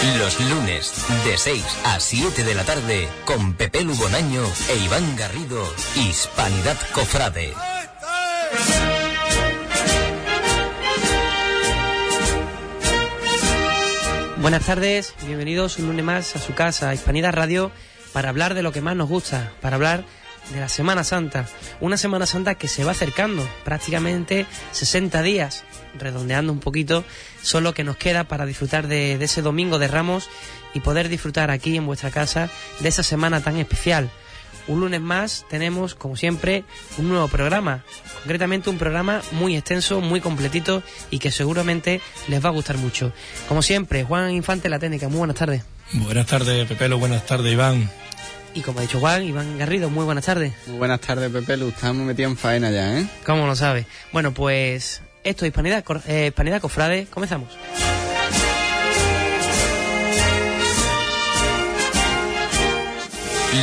Los lunes, de 6 a 7 de la tarde, con Pepe Lugonaño e Iván Garrido, Hispanidad Cofrade. Buenas tardes, bienvenidos un lunes más a su casa, Hispanidad Radio, para hablar de lo que más nos gusta, para hablar de la Semana Santa. Una Semana Santa que se va acercando, prácticamente 60 días, redondeando un poquito, solo que nos queda para disfrutar de, ese domingo de Ramos y poder disfrutar aquí en vuestra casa de esa semana tan especial. Un lunes más tenemos, como siempre, un nuevo programa. Concretamente un programa muy extenso, muy completito y que seguramente les va a gustar mucho. Como siempre, Juan Infante, la técnica. Muy buenas tardes. Buenas tardes, Pepelo. Buenas tardes, Iván. Y como ha dicho Juan, Iván Garrido, muy buenas tardes. Muy buenas tardes, Pepelo. Estamos metidos en faena ya, ¿eh? ¿Cómo lo sabe? Bueno, pues esto es Hispanidad, eh, Hispanidad Cofrade. Comenzamos.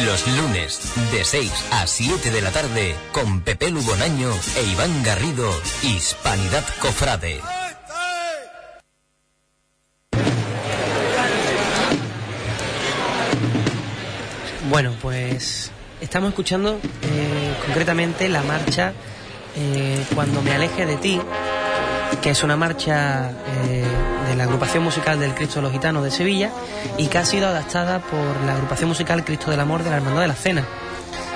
Los lunes, de 6 a 7 de la tarde, con Pepe Lugonaño e Iván Garrido, Hispanidad Cofrade. Bueno, pues estamos escuchando eh, concretamente la marcha eh, Cuando me aleje de ti, que es una marcha eh, de la agrupación musical del Cristo de los Gitanos de Sevilla y que ha sido adaptada por la agrupación musical Cristo del Amor de la Hermandad de la Cena.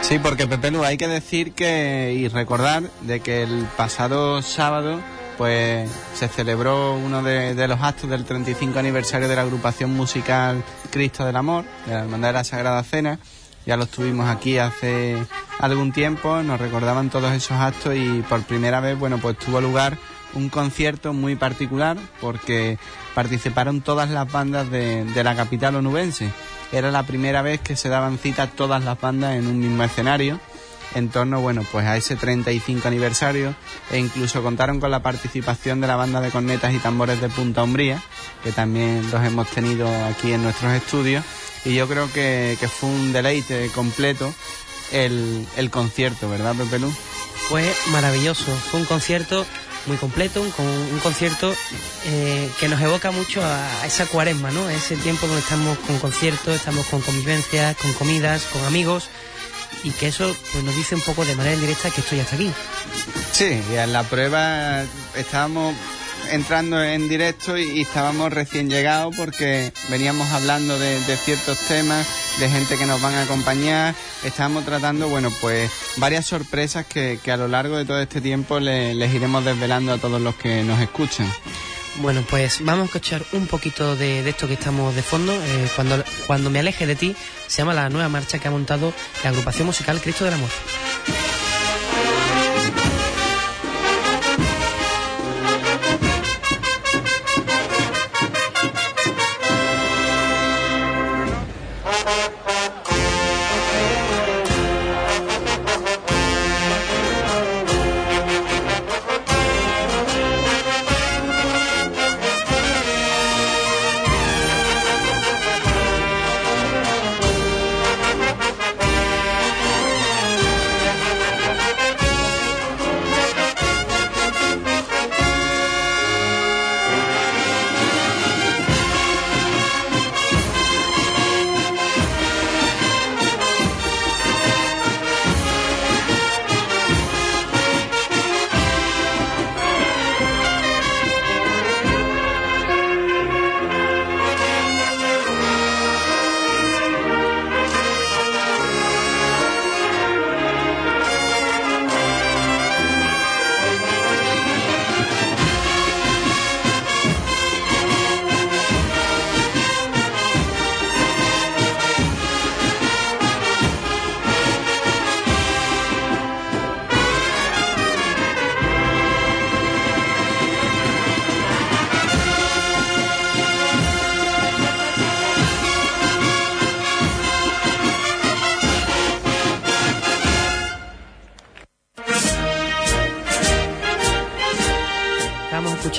Sí, porque Pepe Lu, hay que decir que y recordar de que el pasado sábado pues se celebró uno de, de, los actos del 35 aniversario de la agrupación musical Cristo del Amor, de la Hermandad de la Sagrada Cena. Ya lo estuvimos aquí hace algún tiempo, nos recordaban todos esos actos y por primera vez, bueno, pues tuvo lugar un concierto muy particular porque participaron todas las bandas de, de la capital onubense. Era la primera vez que se daban cita todas las bandas en un mismo escenario en torno, bueno, pues a ese 35 aniversario e incluso contaron con la participación de la banda de cornetas y tambores de Punta Umbría, que también los hemos tenido aquí en nuestros estudios y yo creo que, que fue un deleite completo el, el concierto, ¿verdad, Pepe Lu? Fue maravilloso, fue un concierto muy completo, un, un concierto eh, que nos evoca mucho a, a, esa cuaresma, ¿no? Ese tiempo donde estamos con conciertos, estamos con convivencias, con comidas, con amigos y que eso pues, nos dice un poco de manera indirecta que esto ya está aquí. Sí, y en la prueba estábamos entrando en directo y, estábamos recién llegados porque veníamos hablando de, ciertos temas, de gente que nos van a acompañar, estábamos tratando, bueno, pues varias sorpresas que, a lo largo de todo este tiempo le, les iremos desvelando a todos los que nos escuchan. Bueno, pues vamos a escuchar un poquito de, de esto que estamos de fondo. Eh, cuando, cuando me aleje de ti, se llama la nueva marcha que ha montado la agrupación musical Cristo del Amor.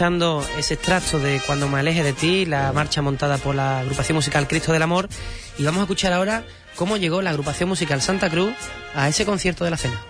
Escuchando ese extracto de Cuando me aleje de ti, la marcha montada por la agrupación musical Cristo del Amor. Y vamos a escuchar ahora cómo llegó la agrupación musical Santa Cruz a ese concierto de la cena.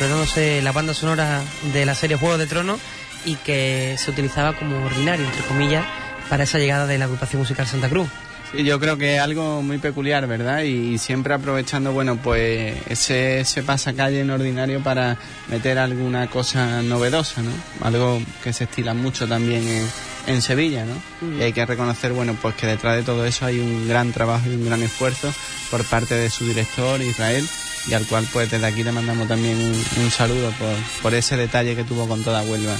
Interpretándose la banda sonora de la serie Juego de Tronos y que se utilizaba como ordinario, entre comillas, para esa llegada de la agrupación musical Santa Cruz. Sí, yo creo que es algo muy peculiar, ¿verdad? Y, siempre aprovechando, bueno, pues ese, ese pasacalle en ordinario para meter alguna cosa novedosa, ¿no? Algo que se estila mucho también en, en Sevilla, ¿no? Y hay que reconocer, bueno, pues que detrás de todo eso hay un gran trabajo y un gran esfuerzo por parte de su director, Israel, y al cual pues desde aquí le mandamos también un, saludo por, por, ese detalle que tuvo con toda Huelva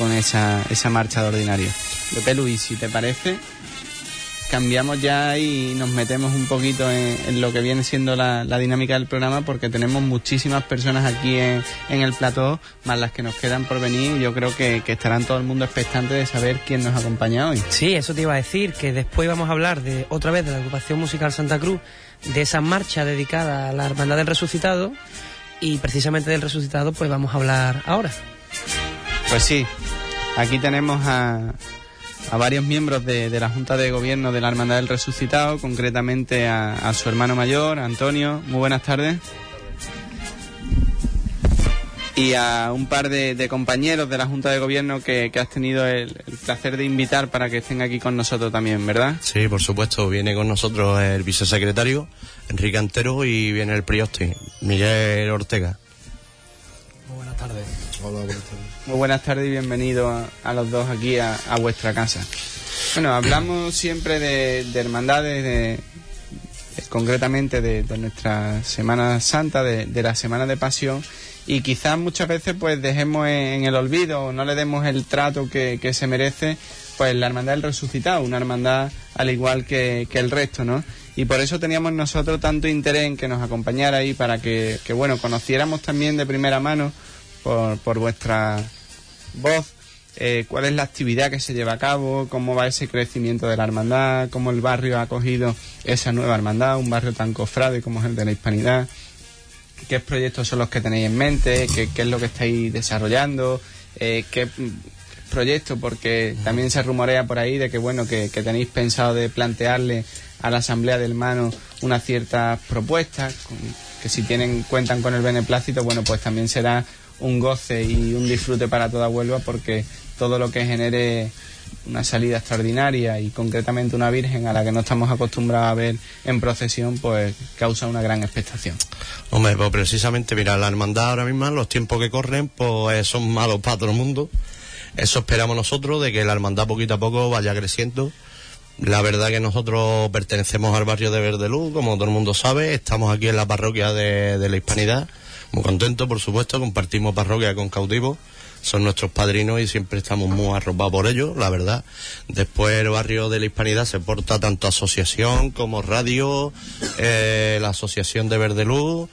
con esa, esa marcha de ordinario. Pepe Luis, si te parece, cambiamos ya y nos metemos un poquito en, lo que viene siendo la, dinámica del programa porque tenemos muchísimas personas aquí en, el plató, más las que nos quedan por venir. Yo creo que, estarán todo el mundo expectante de saber quién nos acompaña hoy. Sí, eso te iba a decir, que después vamos a hablar de otra vez de la agrupación musical Santa Cruz, de esa marcha dedicada a la Hermandad del Resucitado y precisamente del Resucitado pues vamos a hablar ahora. Pues sí, aquí tenemos a, a varios miembros de, la Junta de Gobierno de la Hermandad del Resucitado, concretamente a, su hermano mayor, Antonio. Muy buenas tardes. Y a un par de, compañeros de la Junta de Gobierno que, has tenido el, placer de invitar para que estén aquí con nosotros también, ¿verdad? Sí, por supuesto. Viene con nosotros el vicesecretario, Enrique Antero, y viene el prioste, Miguel Ortega. Muy buenas tardes. Hola, buenas tardes. Muy buenas tardes y bienvenidos a, los dos aquí a, vuestra casa. Bueno, hablamos siempre de, hermandades, de, concretamente de, nuestra Semana Santa, de, la Semana de Pasión, y quizás muchas veces pues dejemos en, el olvido o no le demos el trato que, se merece pues la Hermandad del Resucitado, una hermandad al igual que, el resto, ¿no? Y por eso teníamos nosotros tanto interés en que nos acompañara ahí para que, bueno, conociéramos también de primera mano por, por vuestra voz, eh, cuál es la actividad que se lleva a cabo, cómo va ese crecimiento de la hermandad, cómo el barrio ha acogido esa nueva hermandad, un barrio tan cofrade como es el de la hispanidad, qué proyectos son los que tenéis en mente, qué, es lo que estáis desarrollando, eh, qué proyectos, porque también se rumorea por ahí de que bueno que, tenéis pensado de plantearle a la asamblea del Mano una cierta propuesta, que si tienen cuentan con el beneplácito, bueno pues también será un goce y un disfrute para toda Huelva porque todo lo que genere una salida extraordinaria y concretamente una Virgen a la que no estamos acostumbrados a ver en procesión, pues causa una gran expectación. Hombre, pues precisamente, mira, la hermandad ahora mismo, los tiempos que corren, pues son malos para todo el mundo. Eso esperamos nosotros, de que la hermandad poquito a poco vaya creciendo. La verdad que nosotros pertenecemos al barrio de Verdeluz, como todo el mundo sabe, estamos aquí en la parroquia de, la Hispanidad muy contento, por supuesto, compartimos parroquia con Cautivo, son nuestros padrinos y siempre estamos muy arropados por ellos, la verdad. Después el barrio de la Hispanidad se porta tanto asociación como radio, eh, la asociación de Verde Luz,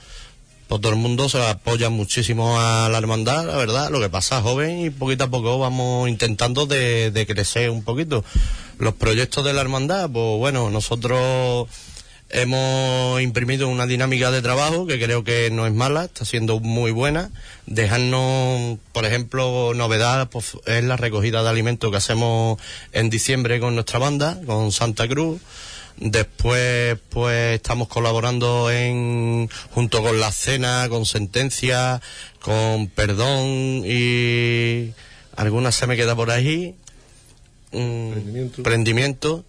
pues todo el mundo se apoya muchísimo a la hermandad, la verdad. Lo que pasa, joven, y poquito a poco vamos intentando de, de crecer un poquito. Los proyectos de la hermandad, pues bueno, nosotros Hemos imprimido una dinámica de trabajo que creo que no es mala, está siendo muy buena. Dejarnos, por ejemplo, novedad pues, es la recogida de alimentos que hacemos en diciembre con nuestra banda, con Santa Cruz. Después, pues estamos colaborando en junto con la cena, con sentencia, con perdón y algunas se me queda por ahí. Mm, prendimiento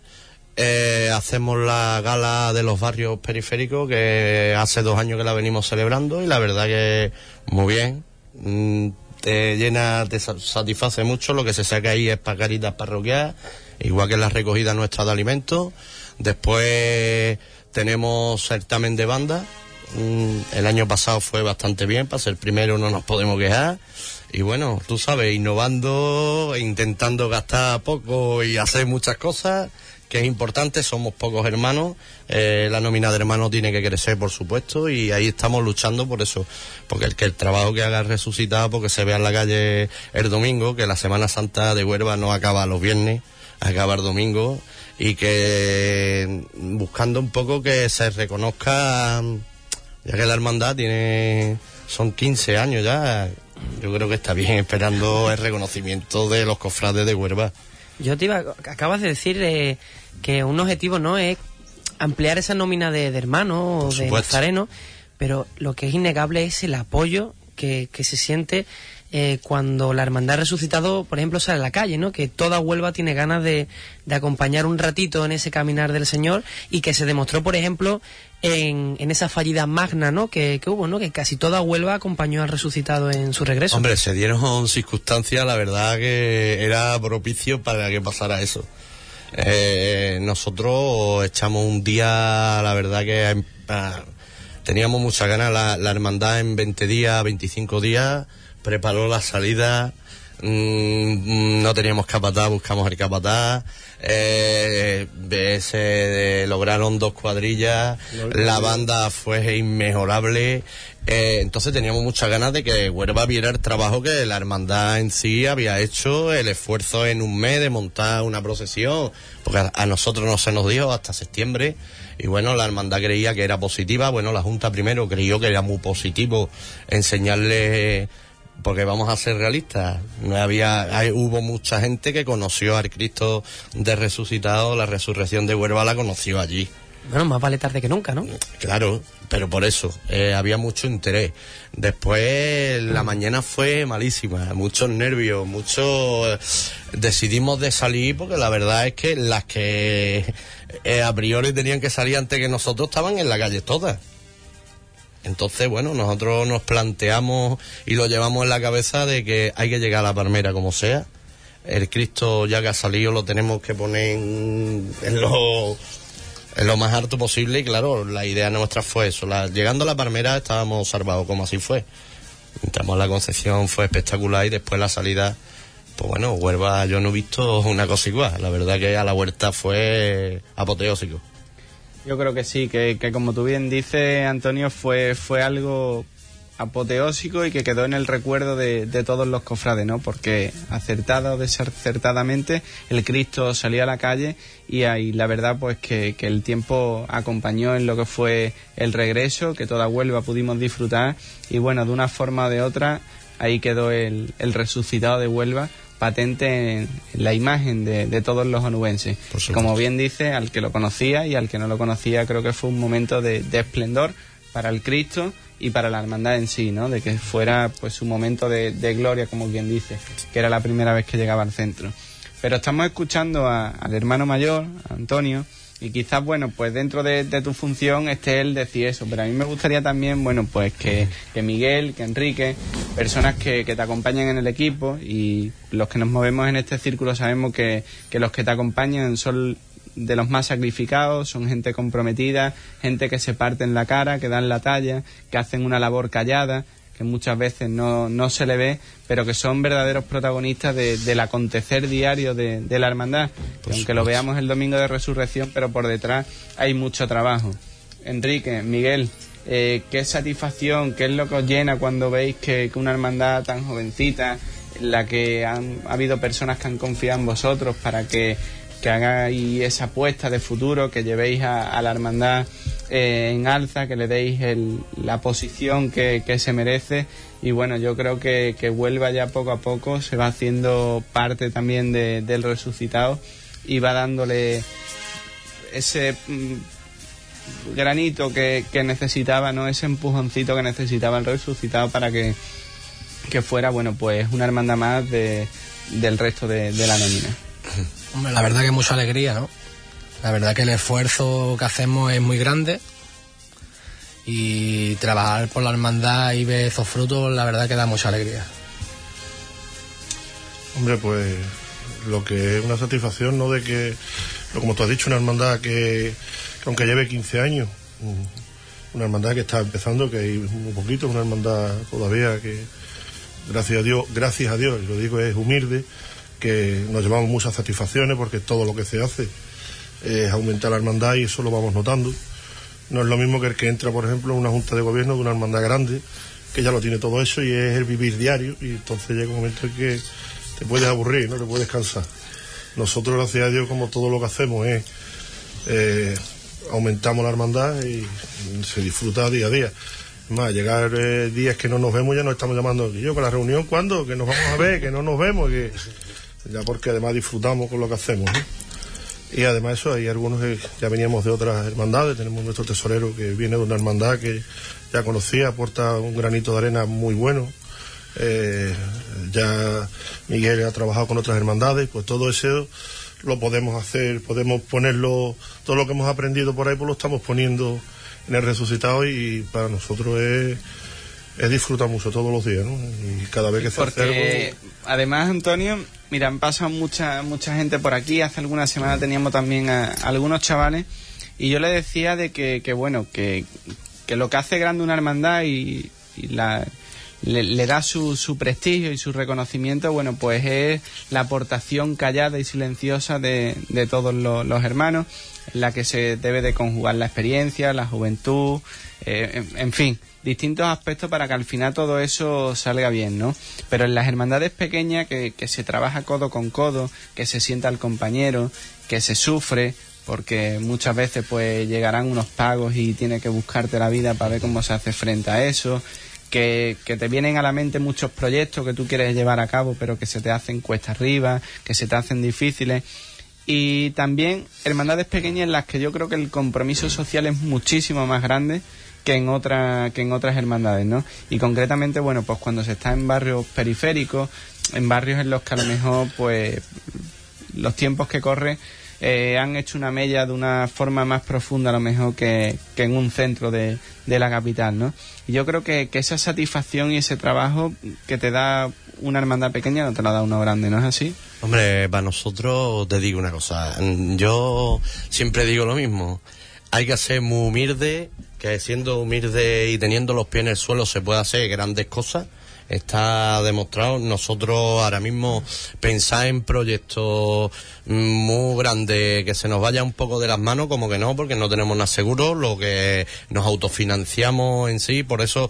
eh, hacemos la gala de los barrios periféricos que hace dos años que la venimos celebrando y la verdad que muy bien. Mm, te llena, te satisface mucho. Lo que se saca ahí es pagaritas parroquiales, igual que la recogida nuestra de alimentos. Después tenemos certamen de banda. Mm, el año pasado fue bastante bien, para ser primero no nos podemos quejar. Y bueno, tú sabes, innovando, intentando gastar poco y hacer muchas cosas que es importante, somos pocos hermanos, eh, la nómina de hermanos tiene que crecer, por supuesto, y ahí estamos luchando por eso, porque el, que el trabajo que haga resucitado, porque se vea en la calle el domingo, que la Semana Santa de Huerva no acaba los viernes, acaba el domingo, y que buscando un poco que se reconozca, ya que la hermandad tiene, son 15 años ya, yo creo que está bien esperando el reconocimiento de los cofrades de Huerva. Yo te iba, acabas de decir eh, que un objetivo no es ampliar esa nómina de, hermanos o de nazarenos, pero lo que es innegable es el apoyo que, que se siente eh, cuando la Hermandad Resucitado, por ejemplo, sale a la calle, ¿no? Que toda Huelva tiene ganas de, de acompañar un ratito en ese caminar del Señor y que se demostró, por ejemplo, en, en esa fallida magna, ¿no? Que, que hubo, ¿no? Que casi toda Huelva acompañó al Resucitado en su regreso. Hombre, se dieron circunstancias, la verdad que era propicio para que pasara eso. Eh, nosotros echamos un día, la verdad que eh, teníamos mucha ganas, la, la hermandad en 20 días, 25 días, preparó la salida, mm, no teníamos capataz, buscamos el capataz, eh, se lograron dos cuadrillas, la banda fue inmejorable, eh, entonces teníamos muchas ganas de que Huerva viera el trabajo que la hermandad en sí había hecho, el esfuerzo en un mes de montar una procesión, porque a, nosotros no se nos dijo hasta septiembre, y bueno, la hermandad creía que era positiva, bueno, la Junta primero creyó que era muy positivo enseñarle porque vamos a ser realistas, no había, hay, hubo mucha gente que conoció al Cristo de resucitado, la resurrección de Huerva la conoció allí. Bueno, más vale tarde que nunca, ¿no? Claro, pero por eso, eh, había mucho interés. Después la mañana fue malísima, muchos nervios, muchos... decidimos de salir porque la verdad es que las que eh, a priori tenían que salir antes que nosotros estaban en la calle todas. Entonces, bueno, nosotros nos planteamos y lo llevamos en la cabeza de que hay que llegar a la palmera como sea. El Cristo ya que ha salido lo tenemos que poner en, en lo, en lo más alto posible y claro, la idea nuestra fue eso. Llegando a la palmera estábamos salvados como así fue. Entramos a la Concepción, fue espectacular y después la salida, pues bueno, Huelva yo no he visto una cosa igual. La verdad que a la vuelta fue apoteósico. Yo creo que sí, que, que como tú bien dices, Antonio, fue, fue algo apoteósico y que quedó en el recuerdo de, de todos los cofrades, ¿no? Porque acertada o desacertadamente el Cristo salió a la calle y ahí la verdad pues que, que el tiempo acompañó en lo que fue el regreso, que toda Huelva pudimos disfrutar y bueno, de una forma o de otra ahí quedó el, el resucitado de Huelva patente en la imagen de, de todos los onubenses. Como bien dice, al que lo conocía y al que no lo conocía, creo que fue un momento de, de esplendor para el Cristo y para la hermandad en sí, ¿no? De que fuera pues un momento de, gloria, como bien dice, que era la primera vez que llegaba al centro. Pero estamos escuchando a- al hermano mayor, a Antonio, y quizás, bueno, pues dentro de, de tu función esté él decir eso, pero a mí me gustaría también, bueno, pues que, que Miguel, que Enrique, personas que, que te acompañan en el equipo y los que nos movemos en este círculo sabemos que, que los que te acompañan son de los más sacrificados, son gente comprometida, gente que se parte en la cara, que dan la talla, que hacen una labor callada, que muchas veces no, no se le ve, pero que son verdaderos protagonistas de- del acontecer diario de, de la hermandad. Que aunque lo veamos el domingo de resurrección, pero por detrás hay mucho trabajo. Enrique, Miguel, eh, qué satisfacción, qué es lo que os llena cuando veis que, que una hermandad tan jovencita, en la que han ha habido personas que han confiado en vosotros para que, que hagáis esa apuesta de futuro, que llevéis a, la hermandad eh, en alza, que le deis el- la posición que, se merece. Y bueno, yo creo que, que Huelva ya poco a poco se va haciendo parte también de- del resucitado y va dándole ese mm, granito que, necesitaba, ¿no? Ese empujoncito que necesitaba el resucitado para que, que fuera, bueno, pues una hermandad más de, del resto de la nómina. Hombre, la verdad que mucha alegría, ¿no? La verdad que el esfuerzo que hacemos es muy grande y trabajar por la hermandad y ver esos frutos, la verdad que da mucha alegría. Hombre, pues lo que es una satisfacción, ¿no? De que, como tú has dicho, una hermandad que, que aunque lleve 15 años, mm, una hermandad que está empezando, que hay muy poquito, una hermandad todavía que, gracias a Dios, gracias a Dios, lo digo es humilde, que nos llevamos muchas satisfacciones porque todo lo que se hace es aumentar la hermandad y eso lo vamos notando. No es lo mismo que el que entra, por ejemplo, en una junta de gobierno de una hermandad grande, que ya lo tiene todo eso y es el vivir diario y entonces llega un momento en que te puedes aburrir, no te puedes cansar. Nosotros, gracias a Dios, como todo lo que hacemos es eh, aumentamos la hermandad y se disfruta día a día. Más, llegar eh, días que no nos vemos ya nos estamos llamando y yo con la reunión cuándo, que nos vamos a ver, que no nos vemos, que ya porque además disfrutamos con lo que hacemos. Y además eso, hay algunos que ya veníamos de otras hermandades, tenemos nuestro tesorero que viene de una hermandad que ya conocía, aporta un granito de arena muy bueno. Eh, ya Miguel ha trabajado con otras hermandades, pues todo eso lo podemos hacer, podemos ponerlo, todo lo que hemos aprendido por ahí, pues lo estamos poniendo en el resucitado y para nosotros es, es disfrutar mucho todos los días, ¿no? Y cada vez que se Porque algo... además, Antonio, mira, han pasado mucha, mucha gente por aquí. Hace algunas semanas teníamos también a, algunos chavales y yo le decía de que, que bueno, que, que lo que hace grande una hermandad y, y la, le, le da su, su prestigio y su reconocimiento, bueno, pues es la aportación callada y silenciosa de, de todos los, hermanos, la que se debe de conjugar la experiencia, la juventud, eh, en, fin, distintos aspectos para que al final todo eso salga bien, ¿no? Pero en las hermandades pequeñas que, que se trabaja codo con codo, que se sienta al compañero, que se sufre, porque muchas veces pues llegarán unos pagos y tienes que buscarte la vida para ver cómo se hace frente a eso, que, te vienen a la mente muchos proyectos que tú quieres llevar a cabo pero que se te hacen cuesta arriba, que se te hacen difíciles y también hermandades pequeñas en las que yo creo que el compromiso social es muchísimo más grande que en otra, que en otras hermandades, ¿no? Y concretamente, bueno, pues cuando se está en barrios periféricos, en barrios en los que a lo mejor, pues, los tiempos que corren eh, han hecho una mella de una forma más profunda a lo mejor que, que en un centro de, de la capital, ¿no? Yo creo que, que esa satisfacción y ese trabajo que te da una hermandad pequeña no te la da uno grande, ¿no es así? Hombre, para nosotros te digo una cosa. Yo siempre digo lo mismo. Hay que ser muy humilde, que siendo humilde y teniendo los pies en el suelo se puede hacer grandes cosas. Está demostrado. Nosotros ahora mismo pensar en proyectos muy grandes que se nos vaya un poco de las manos, como que no, porque no tenemos nada seguro, lo que nos autofinanciamos en sí. Por eso,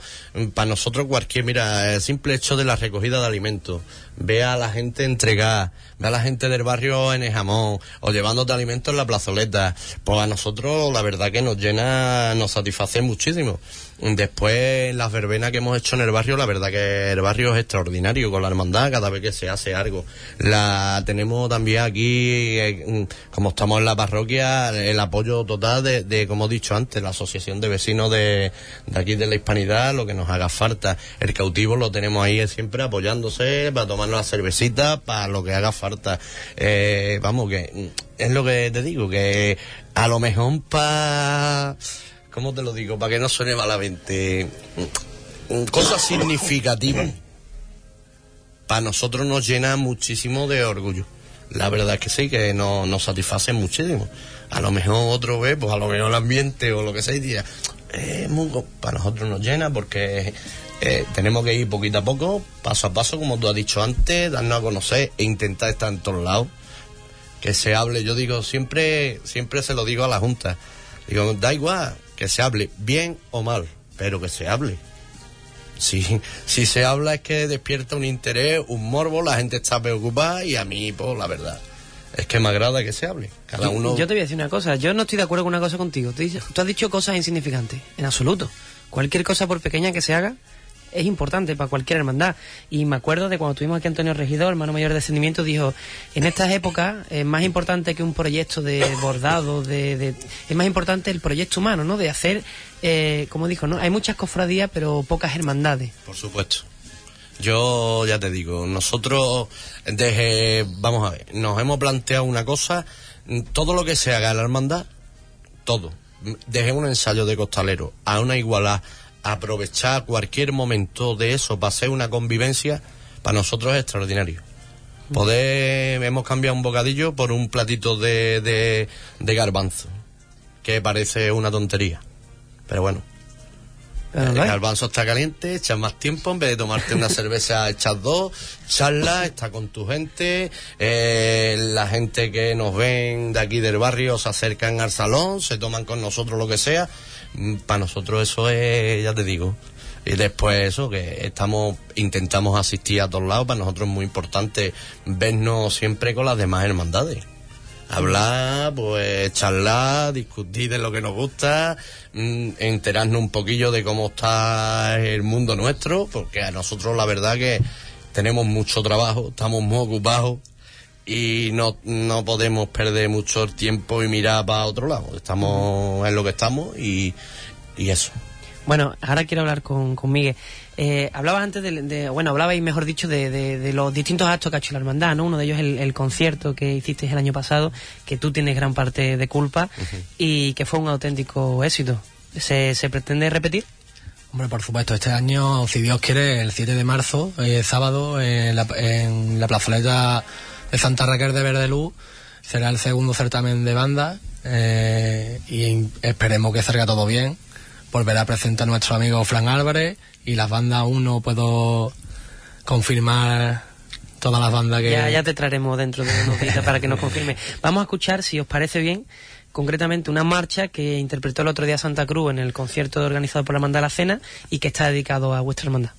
para nosotros cualquier, mira, el simple hecho de la recogida de alimentos, ve a la gente entregar, ve a la gente del barrio en el jamón o llevándote alimentos en la plazoleta, pues a nosotros la verdad que nos llena, nos satisface muchísimo. Después, las verbenas que hemos hecho en el barrio, la verdad que el barrio es extraordinario con la hermandad cada vez que se hace algo. La tenemos también aquí, eh, como estamos en la parroquia, el apoyo total de, de, como he dicho antes, la asociación de vecinos de, de aquí de la hispanidad, lo que nos haga falta. El cautivo lo tenemos ahí siempre apoyándose para tomarnos la cervecita, para lo que haga falta. Eh, vamos, que es lo que te digo, que a lo mejor para ¿cómo te lo digo? Para que no suene malamente. Cosas significativas. Para nosotros nos llena muchísimo de orgullo. La verdad es que sí, que nos, nos satisface muchísimo. A lo mejor otro ve, pues a lo mejor el ambiente o lo que sea, y dirá, eh, muy, para nosotros nos llena porque eh, tenemos que ir poquito a poco, paso a paso, como tú has dicho antes, darnos a conocer e intentar estar en todos lados. Que se hable, yo digo, siempre, siempre se lo digo a la Junta. Digo, da igual, que se hable bien o mal, pero que se hable. Si, si se habla es que despierta un interés, un morbo, la gente está preocupada y a mí, pues la verdad, es que me agrada que se hable. Cada uno... Yo te voy a decir una cosa, yo no estoy de acuerdo con una cosa contigo. Tú, dices, tú has dicho cosas insignificantes, en absoluto. Cualquier cosa, por pequeña que se haga, es importante para cualquier hermandad. Y me acuerdo de cuando tuvimos aquí Antonio Regidor, hermano mayor de descendimiento, dijo, en estas épocas es más importante que un proyecto de bordado, de, de es más importante el proyecto humano, ¿no? De hacer, eh, como dijo, ¿no? Hay muchas cofradías, pero pocas hermandades. Por supuesto. Yo ya te digo, nosotros desde, vamos a ver, nos hemos planteado una cosa, todo lo que se haga en la hermandad, todo, desde un ensayo de costalero a una igualdad aprovechar cualquier momento de eso para hacer una convivencia, para nosotros es extraordinario. Poder, hemos cambiado un bocadillo por un platito de, de, de garbanzo, que parece una tontería. Pero bueno, el garbanzo está caliente, echas más tiempo, en vez de tomarte una cerveza, echas dos, charlas, está con tu gente, eh, la gente que nos ven de aquí del barrio se acercan al salón, se toman con nosotros lo que sea. Para nosotros eso es, ya te digo. Y después eso, que estamos, intentamos asistir a todos lados, para nosotros es muy importante vernos siempre con las demás hermandades hablar, pues charlar, discutir de lo que nos gusta, mmm, enterarnos un poquillo de cómo está el mundo nuestro, porque a nosotros la verdad que tenemos mucho trabajo, estamos muy ocupados y no, no podemos perder mucho tiempo y mirar para otro lado. Estamos en lo que estamos y, y eso. Bueno, ahora quiero hablar con, con Miguel. Eh, hablabas antes de, bueno, hablabais, mejor dicho, de, de, los distintos actos que ha hecho la hermandad, ¿no? Uno de ellos es el, concierto que hiciste el año pasado, que tú tienes gran parte de culpa y que fue un auténtico éxito. ¿Se, ¿Se pretende repetir? Hombre, por supuesto, este año, si Dios quiere, el 7 de marzo, eh, sábado, en la, en la plazoleta de Santa Raquel de Verdeluz, será el segundo certamen de banda eh, y esperemos que salga todo bien. Volverá a presentar a nuestro amigo Fran Álvarez y las bandas aún no puedo confirmar todas las bandas que... Ya, ya te traeremos dentro de unos días para que nos confirme. Vamos a escuchar, si os parece bien, concretamente una marcha que interpretó el otro día Santa Cruz en el concierto organizado por la Hermandad de la Cena y que está dedicado a vuestra hermandad.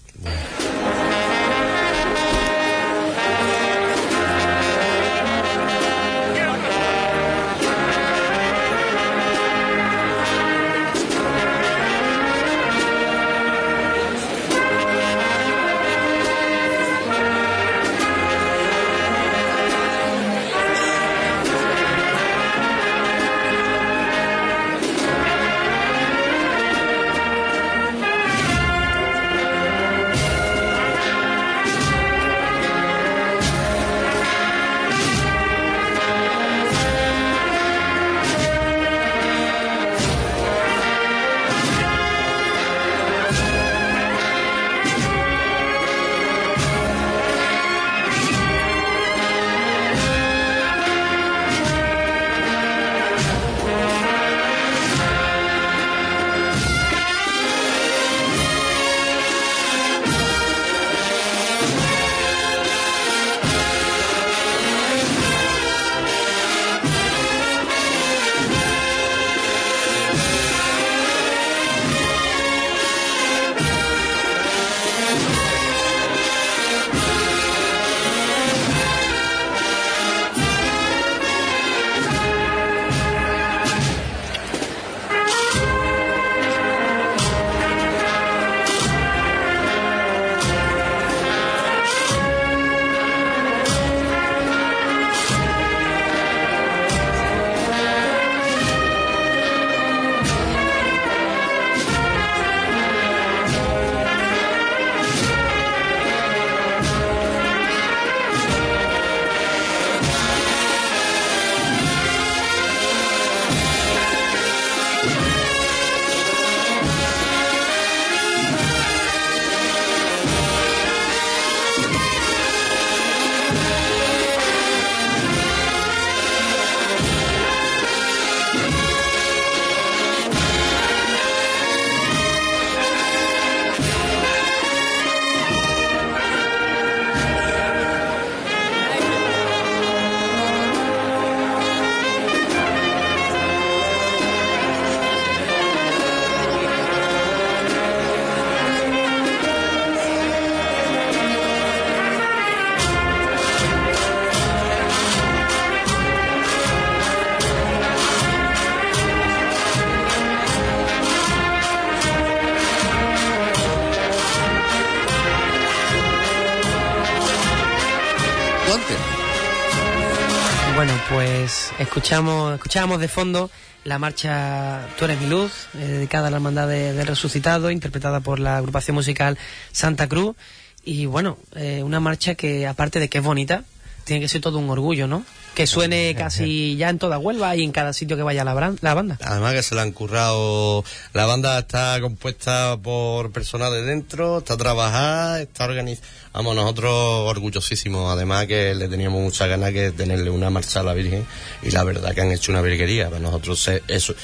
Escuchamos, escuchábamos de fondo la marcha Tú eres mi luz, eh, dedicada a la hermandad del resucitado, interpretada por la agrupación musical Santa Cruz. Y bueno, eh, una marcha que aparte de que es bonita, tiene que ser todo un orgullo, ¿no? Que suene casi ya en toda Huelva y en cada sitio que vaya la, la banda. Además que se la han currado. La banda está compuesta por personas de dentro, está trabajada, está organizada. Vamos, nosotros orgullosísimos. Además que le teníamos mucha ganas de tenerle una marcha a la Virgen y la verdad que han hecho una virguería. Para nosotros eso...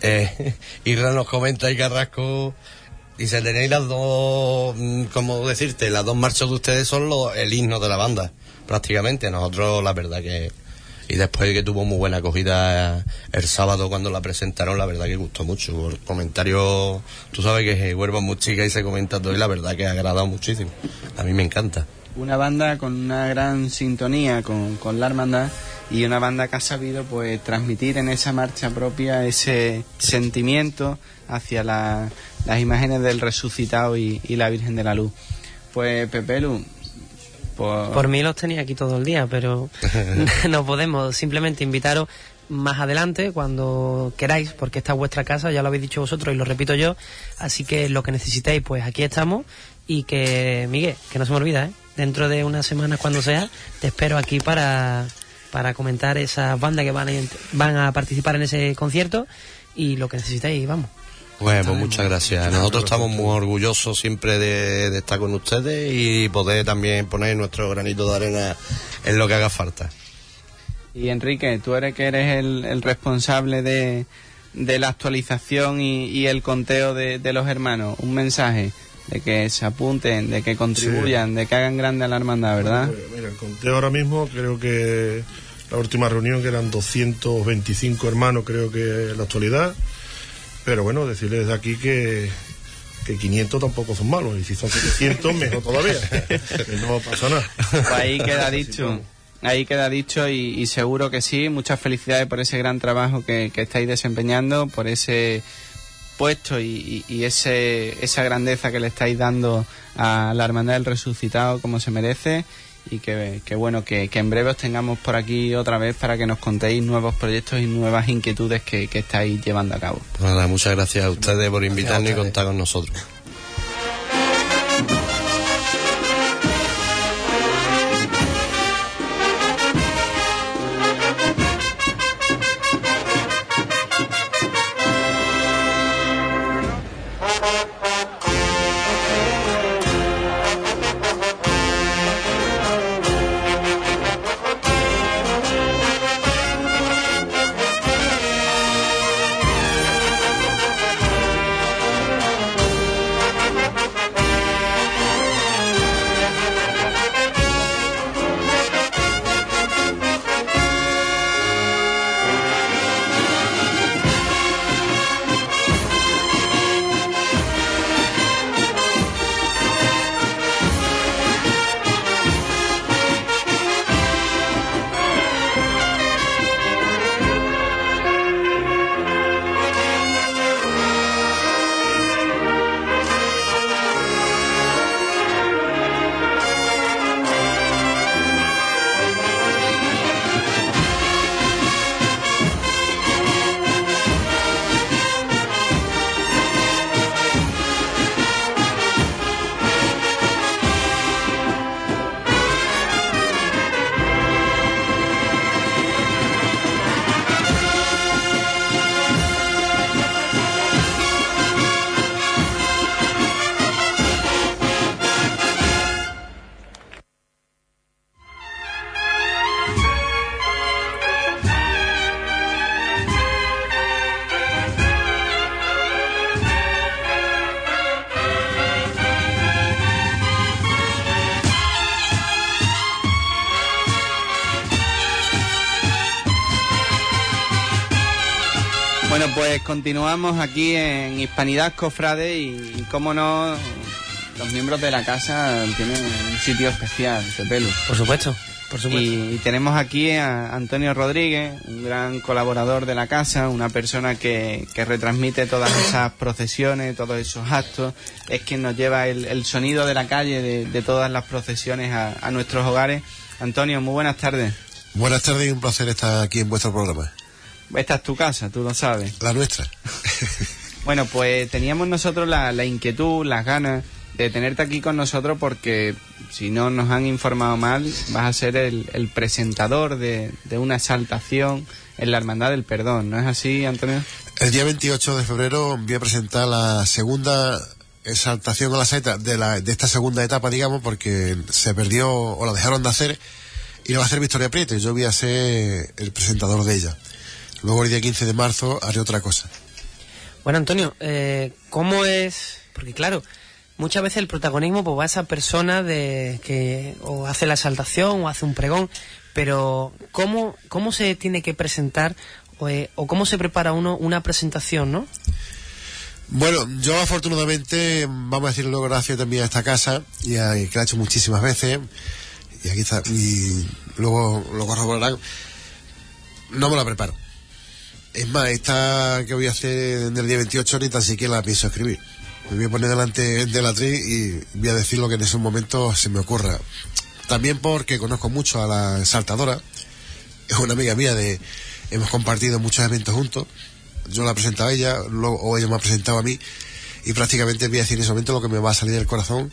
Eh, Irra nos comenta y Carrasco Dice, tenéis las dos, mm, como decirte, las dos marchas de ustedes son los, el himno de la banda prácticamente. Nosotros, la verdad que. Y después de que tuvo muy buena acogida el sábado cuando la presentaron, la verdad que gustó mucho. Por comentarios, tú sabes que Huerva es muy chica y se comenta todo y la verdad que ha agradado muchísimo. A mí me encanta. Una banda con una gran sintonía con, con la hermandad y una banda que ha sabido pues transmitir en esa marcha propia ese sentimiento hacia las imágenes del resucitado y, y la Virgen de la Luz. Pues Pepelu, Por... Por mí los tenía aquí todo el día, pero no podemos. Simplemente invitaros más adelante cuando queráis, porque esta es vuestra casa, ya lo habéis dicho vosotros y lo repito yo. Así que lo que necesitéis, pues aquí estamos. Y que, Miguel, que no se me olvida, ¿eh? dentro de unas semanas, cuando sea, te espero aquí para, para comentar esas bandas que van a, van a participar en ese concierto y lo que necesitéis, vamos. Bueno, pues muchas gracias. Nosotros estamos muy orgullosos siempre de, de, estar con ustedes y poder también poner nuestro granito de arena en lo que haga falta. Y Enrique, tú eres que eres el, el responsable de, de, la actualización y, y el conteo de, de, los hermanos. Un mensaje de que se apunten, de que contribuyan, sí. de que hagan grande a la hermandad, ¿verdad? Bueno, mira, el conteo ahora mismo creo que la última reunión que eran 225 hermanos creo que en la actualidad pero bueno, decirles de aquí que, que 500 tampoco son malos, y si son 700, mejor todavía. no pasa nada. Pues ahí queda dicho. Ahí queda dicho y, y, seguro que sí. Muchas felicidades por ese gran trabajo que, que estáis desempeñando, por ese puesto y, y, y, ese, esa grandeza que le estáis dando a la Hermandad del Resucitado como se merece y que, que bueno, que, que, en breve os tengamos por aquí otra vez para que nos contéis nuevos proyectos y nuevas inquietudes que, que estáis llevando a cabo. Nada, muchas gracias a ustedes por invitarnos y contar con nosotros. Continuamos aquí en Hispanidad Cofrade y, y cómo no, los miembros de la casa tienen un sitio especial, de pelo. Por supuesto, por supuesto. Y, y, tenemos aquí a Antonio Rodríguez, un gran colaborador de la casa, una persona que, que retransmite todas esas procesiones, todos esos actos, es quien nos lleva el, el sonido de la calle de, de todas las procesiones a, a nuestros hogares. Antonio, muy buenas tardes. Buenas tardes y un placer estar aquí en vuestro programa. Esta es tu casa, tú lo sabes. La nuestra. bueno, pues teníamos nosotros la, la, inquietud, las ganas de tenerte aquí con nosotros porque si no nos han informado mal, vas a ser el, el presentador de, de, una exaltación en la Hermandad del Perdón. ¿No es así, Antonio? El día 28 de febrero voy a presentar la segunda exaltación a la saeta de, la, de esta segunda etapa, digamos, porque se perdió o la dejaron de hacer y la va a hacer Victoria Prieto. Yo voy a ser el presentador de ella. Luego el día 15 de marzo haré otra cosa. Bueno, Antonio, eh, ¿cómo es? Porque claro, muchas veces el protagonismo pues va a esa persona de que o hace la exaltación o hace un pregón, pero ¿cómo, cómo se tiene que presentar o, eh, o cómo se prepara uno una presentación, no? Bueno, yo afortunadamente, vamos a decir luego gracias también a esta casa, y a, que la he hecho muchísimas veces, y aquí está, y luego lo corroborarán, no me la preparo. Es más, esta que voy a hacer en el día 28 ni tan siquiera la pienso escribir. Me voy a poner delante del atril y voy a decir lo que en esos momentos se me ocurra. también porque conozco mucho a la saltadora, es una amiga mía de, hemos compartido muchos eventos juntos, yo la presentado a ella, luego, o ella me ha presentado a mí, y prácticamente voy a decir en ese momento lo que me va a salir del corazón.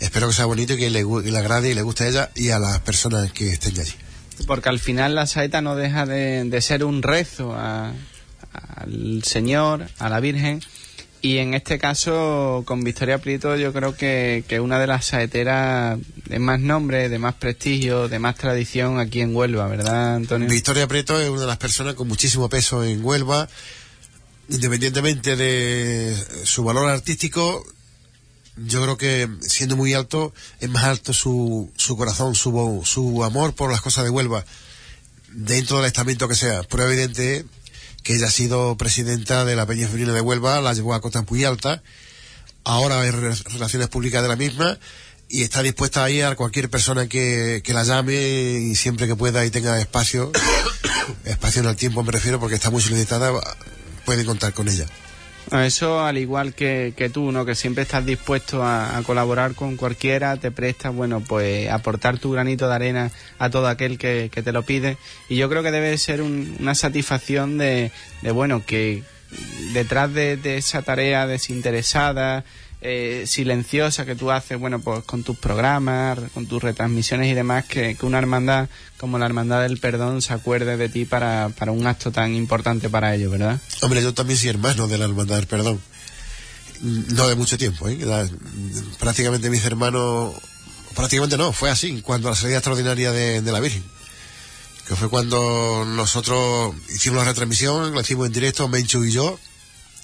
Espero que sea bonito y que le, que le agrade y le guste a ella y a las personas que estén allí. Porque al final la saeta no deja de, de ser un rezo a- al Señor, a la Virgen. Y en este caso, con Victoria Prieto, yo creo que, que una de las saeteras de más nombre, de más prestigio, de más tradición aquí en Huelva, ¿verdad, Antonio? Victoria Preto es una de las personas con muchísimo peso en Huelva, independientemente de su valor artístico, yo creo que siendo muy alto, es más alto su, su corazón, su, su amor por las cosas de Huelva, dentro del estamento que sea. Prueba evidente que ella ha sido presidenta de la Peña Femenina de Huelva, la llevó a cotas muy altas, ahora hay re- relaciones públicas de la misma y está dispuesta a ir a cualquier persona que, que la llame y siempre que pueda y tenga espacio, espacio en el tiempo me refiero porque está muy solicitada, pueden contar con ella. Eso al igual que, que tú, ¿no? Que siempre estás dispuesto a, a colaborar con cualquiera, te prestas, bueno, pues aportar tu granito de arena a todo aquel que, que te lo pide. Y yo creo que debe ser un- una satisfacción de, de, bueno, que detrás de, de esa tarea desinteresada, eh, silenciosa que tú haces, bueno, pues con tus programas, con tus retransmisiones y demás, que, que una hermandad como la Hermandad del Perdón se acuerde de ti para, para un acto tan importante para ellos, ¿verdad? Hombre, yo también soy hermano de la Hermandad del Perdón. No de mucho tiempo, ¿eh? La- prácticamente mis hermanos, prácticamente no, fue así, cuando la salida extraordinaria de, de la Virgen. Que fue cuando nosotros hicimos la retransmisión, lo hicimos en directo, Menchu y yo,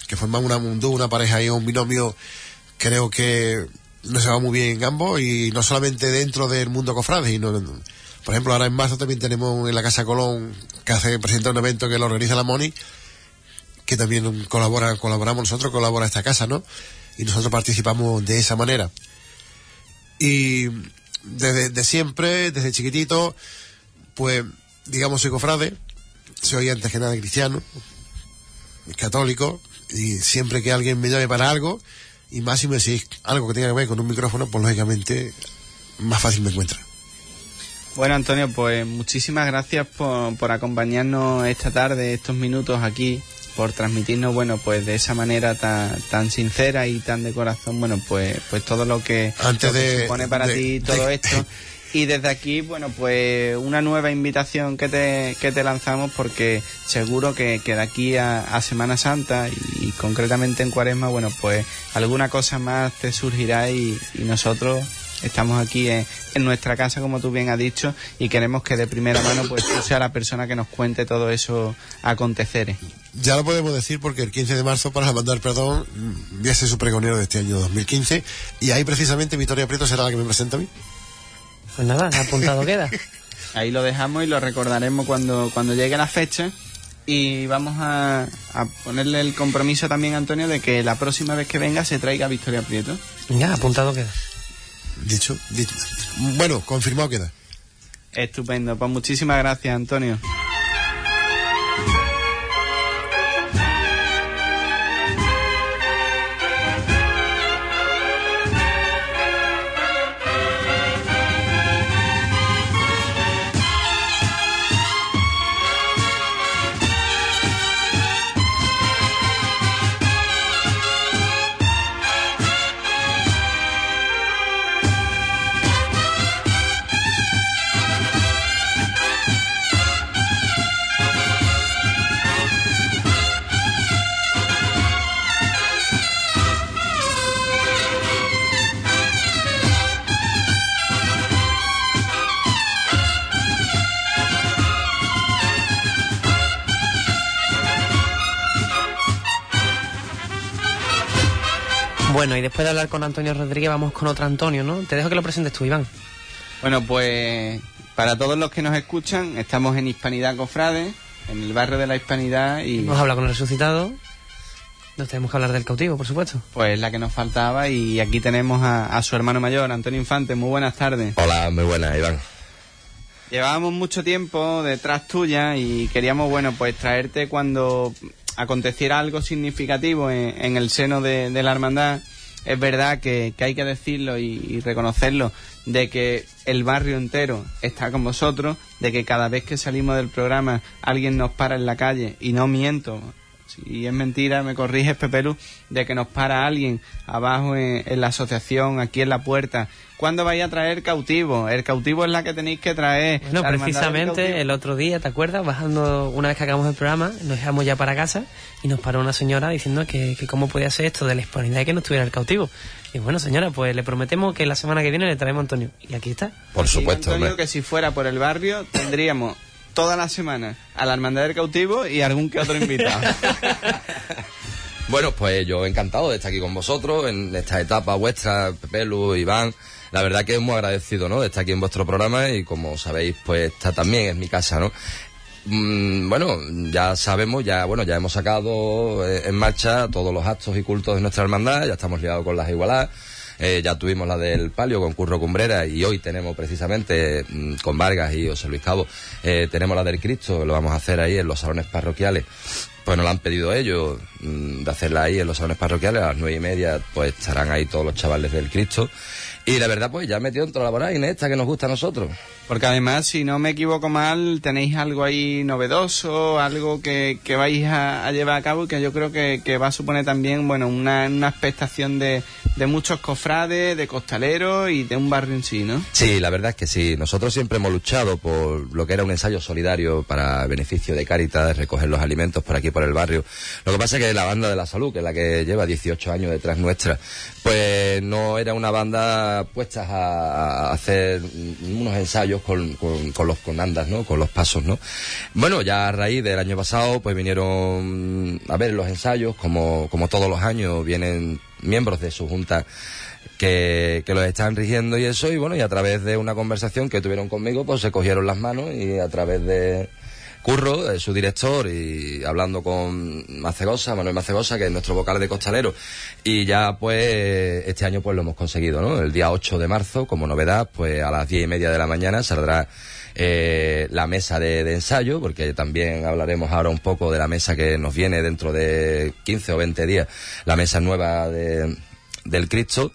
que formamos una mundú, una pareja y un binomio, creo que nos llevamos muy bien ambos, y no solamente dentro del mundo cofrade, sino, por ejemplo, ahora en marzo también tenemos en la Casa Colón, que hace, presenta un evento que lo organiza la Moni, que también colabora, colaboramos nosotros, colabora esta casa, ¿no? Y nosotros participamos de esa manera. Y desde de siempre, desde chiquitito, pues, digamos, soy cofrade, soy antes que nada cristiano, católico, y siempre que alguien me llame para algo, y más si me decís algo que tenga que ver con un micrófono, pues lógicamente más fácil me encuentra. Bueno, Antonio, pues muchísimas gracias por, por acompañarnos esta tarde, estos minutos aquí, por transmitirnos, bueno, pues de esa manera tan, tan sincera y tan de corazón, bueno, pues, pues todo lo que, Antes lo que de- supone para de- ti todo de- esto. Y desde aquí, bueno, pues una nueva invitación que te, que te lanzamos porque seguro que, que de aquí a, a Semana Santa y, concretamente en Cuaresma, bueno, pues alguna cosa más te surgirá y, nosotros estamos aquí en, en nuestra casa, como tú bien has dicho, y queremos que de primera mano pues tú seas la persona que nos cuente todo eso aconteceres. Ya lo podemos decir porque el 15 de marzo, para mandar perdón, voy a ser su pregonero de este año 2015 y ahí precisamente Victoria Prieto será la que me presenta a mí. Pues nada, apuntado queda. Ahí lo dejamos y lo recordaremos cuando, cuando llegue la fecha. Y vamos a, a ponerle el compromiso también, Antonio, de que la próxima vez que venga se traiga Victoria Prieto. Venga, apuntado queda. Dicho, dicho. Bueno, confirmado queda. Estupendo. Pues muchísimas gracias, Antonio. Bueno, y después de hablar con Antonio Rodríguez, vamos con otro Antonio, ¿no? Te dejo que lo presentes tú, Iván. Bueno, pues para todos los que nos escuchan, estamos en Hispanidad Cofrade, en el barrio de la Hispanidad y Hemos hablado con el resucitado. Nos tenemos que hablar del cautivo, por supuesto. pues la que nos faltaba y aquí tenemos a, a su hermano mayor, Antonio Infante. Muy buenas tardes. Hola, muy buenas, Iván. Llevábamos mucho tiempo detrás tuya y queríamos, bueno, pues traerte cuando aconteciera algo significativo en, en el seno de, de la hermandad es verdad que, que hay que decirlo y, reconocerlo, de que el barrio entero está con vosotros, de que cada vez que salimos del programa alguien nos para en la calle, y no miento, si es mentira, me corriges, Pepelu, de que nos para alguien abajo en la asociación, aquí en la puerta. ¿Cuándo vais a traer cautivo? El cautivo es la que tenéis que traer. Bueno, precisamente el otro día, ¿te acuerdas? Bajando, una vez que acabamos el programa, nos dejamos ya para casa y nos paró una señora diciendo que, que cómo podía ser esto de la hispanidad y que no estuviera el cautivo. Y bueno, señora, pues le prometemos que la semana que viene le traemos a Antonio. Y aquí está. Por Sí, supuesto, Antonio, hombre. que si fuera por el barrio, tendríamos toda la semana a la hermandad del cautivo y algún que otro invitado. Bueno, pues yo encantado de estar aquí con vosotros en esta etapa vuestra, Pepelu, Iván. La verdad que es muy agradecido, ¿no? De estar aquí en vuestro programa y como sabéis, pues esta también es mi casa, ¿no? Mm, bueno, ya sabemos, ya bueno, ya hemos sacado eh, en marcha todos los actos y cultos de nuestra hermandad, ya estamos liados con las igualadas. Eh, ya tuvimos la del palio con Curro Cumbrera y hoy tenemos precisamente mm, con Vargas y José Luis Cabo, eh, tenemos la del Cristo, lo vamos a hacer ahí en los salones parroquiales. Pues nos la han pedido ellos mm, de hacerla ahí en los salones parroquiales a las nueve y media, pues estarán ahí todos los chavales del Cristo. Y la verdad, pues ya metido dentro de la vorágine esta que nos gusta a nosotros. Porque además, si no me equivoco mal, tenéis algo ahí novedoso, algo que, que vais a, a llevar a cabo y que yo creo que, que va a suponer también, bueno, una, una expectación de, de muchos cofrades, de costaleros y de un barrio en sí, ¿no? Sí, la verdad es que sí. Nosotros siempre hemos luchado por lo que era un ensayo solidario para beneficio de Cáritas, recoger los alimentos por aquí, por el barrio. Lo que pasa es que la banda de la salud, que es la que lleva 18 años detrás nuestra, pues no era una banda puesta a, hacer unos ensayos con, con, con los con andas, ¿no? Con los pasos, ¿no? Bueno, ya a raíz del año pasado, pues vinieron a ver los ensayos, como, como todos los años, vienen miembros de su junta que, que los están rigiendo y eso, y bueno, y a través de una conversación que tuvieron conmigo, pues se cogieron las manos y a través de Curro, eh, su director, y hablando con Macegosa, Manuel Macegosa, que es nuestro vocal de costalero, y ya pues este año pues lo hemos conseguido, ¿no? El día 8 de marzo, como novedad, pues a las diez y media de la mañana saldrá eh, la mesa de, de ensayo, porque también hablaremos ahora un poco de la mesa que nos viene dentro de 15 o 20 días, la mesa nueva de, del Cristo.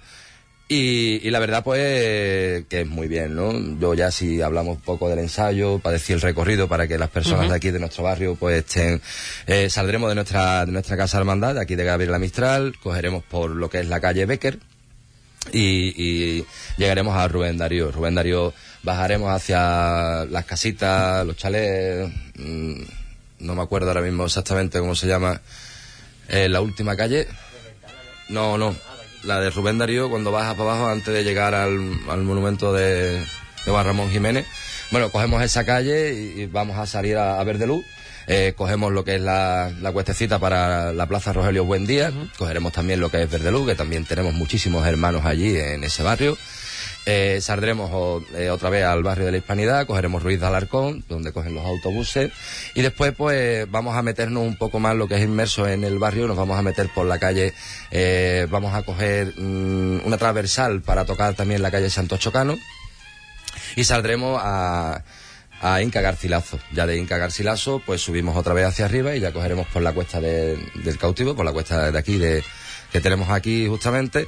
Y, y la verdad, pues, que es muy bien, ¿no? Yo ya si hablamos un poco del ensayo, para decir el recorrido, para que las personas de aquí, de nuestro barrio, pues estén... eh, saldremos de nuestra, de nuestra casa hermandad, de aquí de Gabriela Mistral, cogeremos por lo que es la calle Becker, y, y llegaremos a Rubén Darío. Rubén Darío bajaremos hacia las casitas, los chalés, mm, no me acuerdo ahora mismo exactamente cómo se llama, eh, la última calle. No, no, la de Rubén Darío cuando baja para abajo antes de llegar al, al monumento de, de Juan Ramón Jiménez. Bueno, cogemos esa calle y, y vamos a salir a, a Verdeluz. Eh, cogemos lo que es la, la cuestecita para la Plaza Rogelio Buen Día. Cogeremos también lo que es Verdeluz, que también tenemos muchísimos hermanos allí en ese barrio. Eh, saldremos eh, otra vez al barrio de la Hispanidad, cogeremos Ruiz de Alarcón, donde cogen los autobuses, y después pues vamos a meternos un poco más lo que es inmerso en el barrio, nos vamos a meter por la calle, eh, vamos a coger mm, una transversal para tocar también la calle Santo Chocano, y saldremos a, a Inca Garcilazo. Ya de Inca Garcilazo, pues subimos otra vez hacia arriba y ya cogeremos por la cuesta de- del cautivo, por la cuesta de aquí de, que tenemos aquí justamente,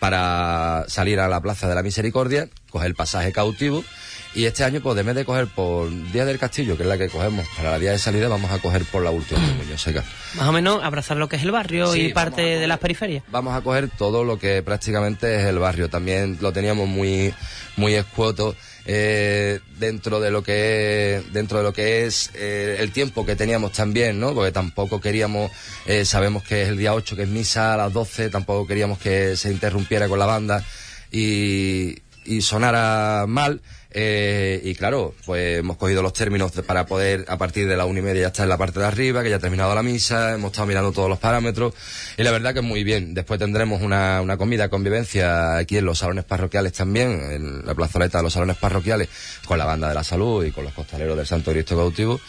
para salir a la Plaza de la Misericordia, coger el pasaje cautivo. Y este año, pues, en vez de coger por Día del Castillo, que es la que cogemos para la día de salida, vamos a coger por la última de Muñoz Seca. Más o menos abrazar lo que es el barrio Sí, y parte de las periferias. Vamos a coger todo lo que prácticamente es el barrio. También lo teníamos muy, muy escuoto. Eh, dentro de lo que dentro de lo que es eh, el tiempo que teníamos también, ¿no? Porque tampoco queríamos, eh, sabemos que es el día 8 que es misa a las 12, tampoco queríamos que se interrumpiera con la banda y sonara mal. Eh, y claro, pues hemos cogido los términos para poder, a partir de la una y media ya estar en la parte de arriba, que ya ha terminado la misa, hemos estado mirando todos los parámetros, y la verdad que muy bien. Después tendremos una, una comida, convivencia aquí en los salones parroquiales también, en la plazoleta de los salones parroquiales, con la banda de la salud y con los costaleros del Santo Cristo Cautivo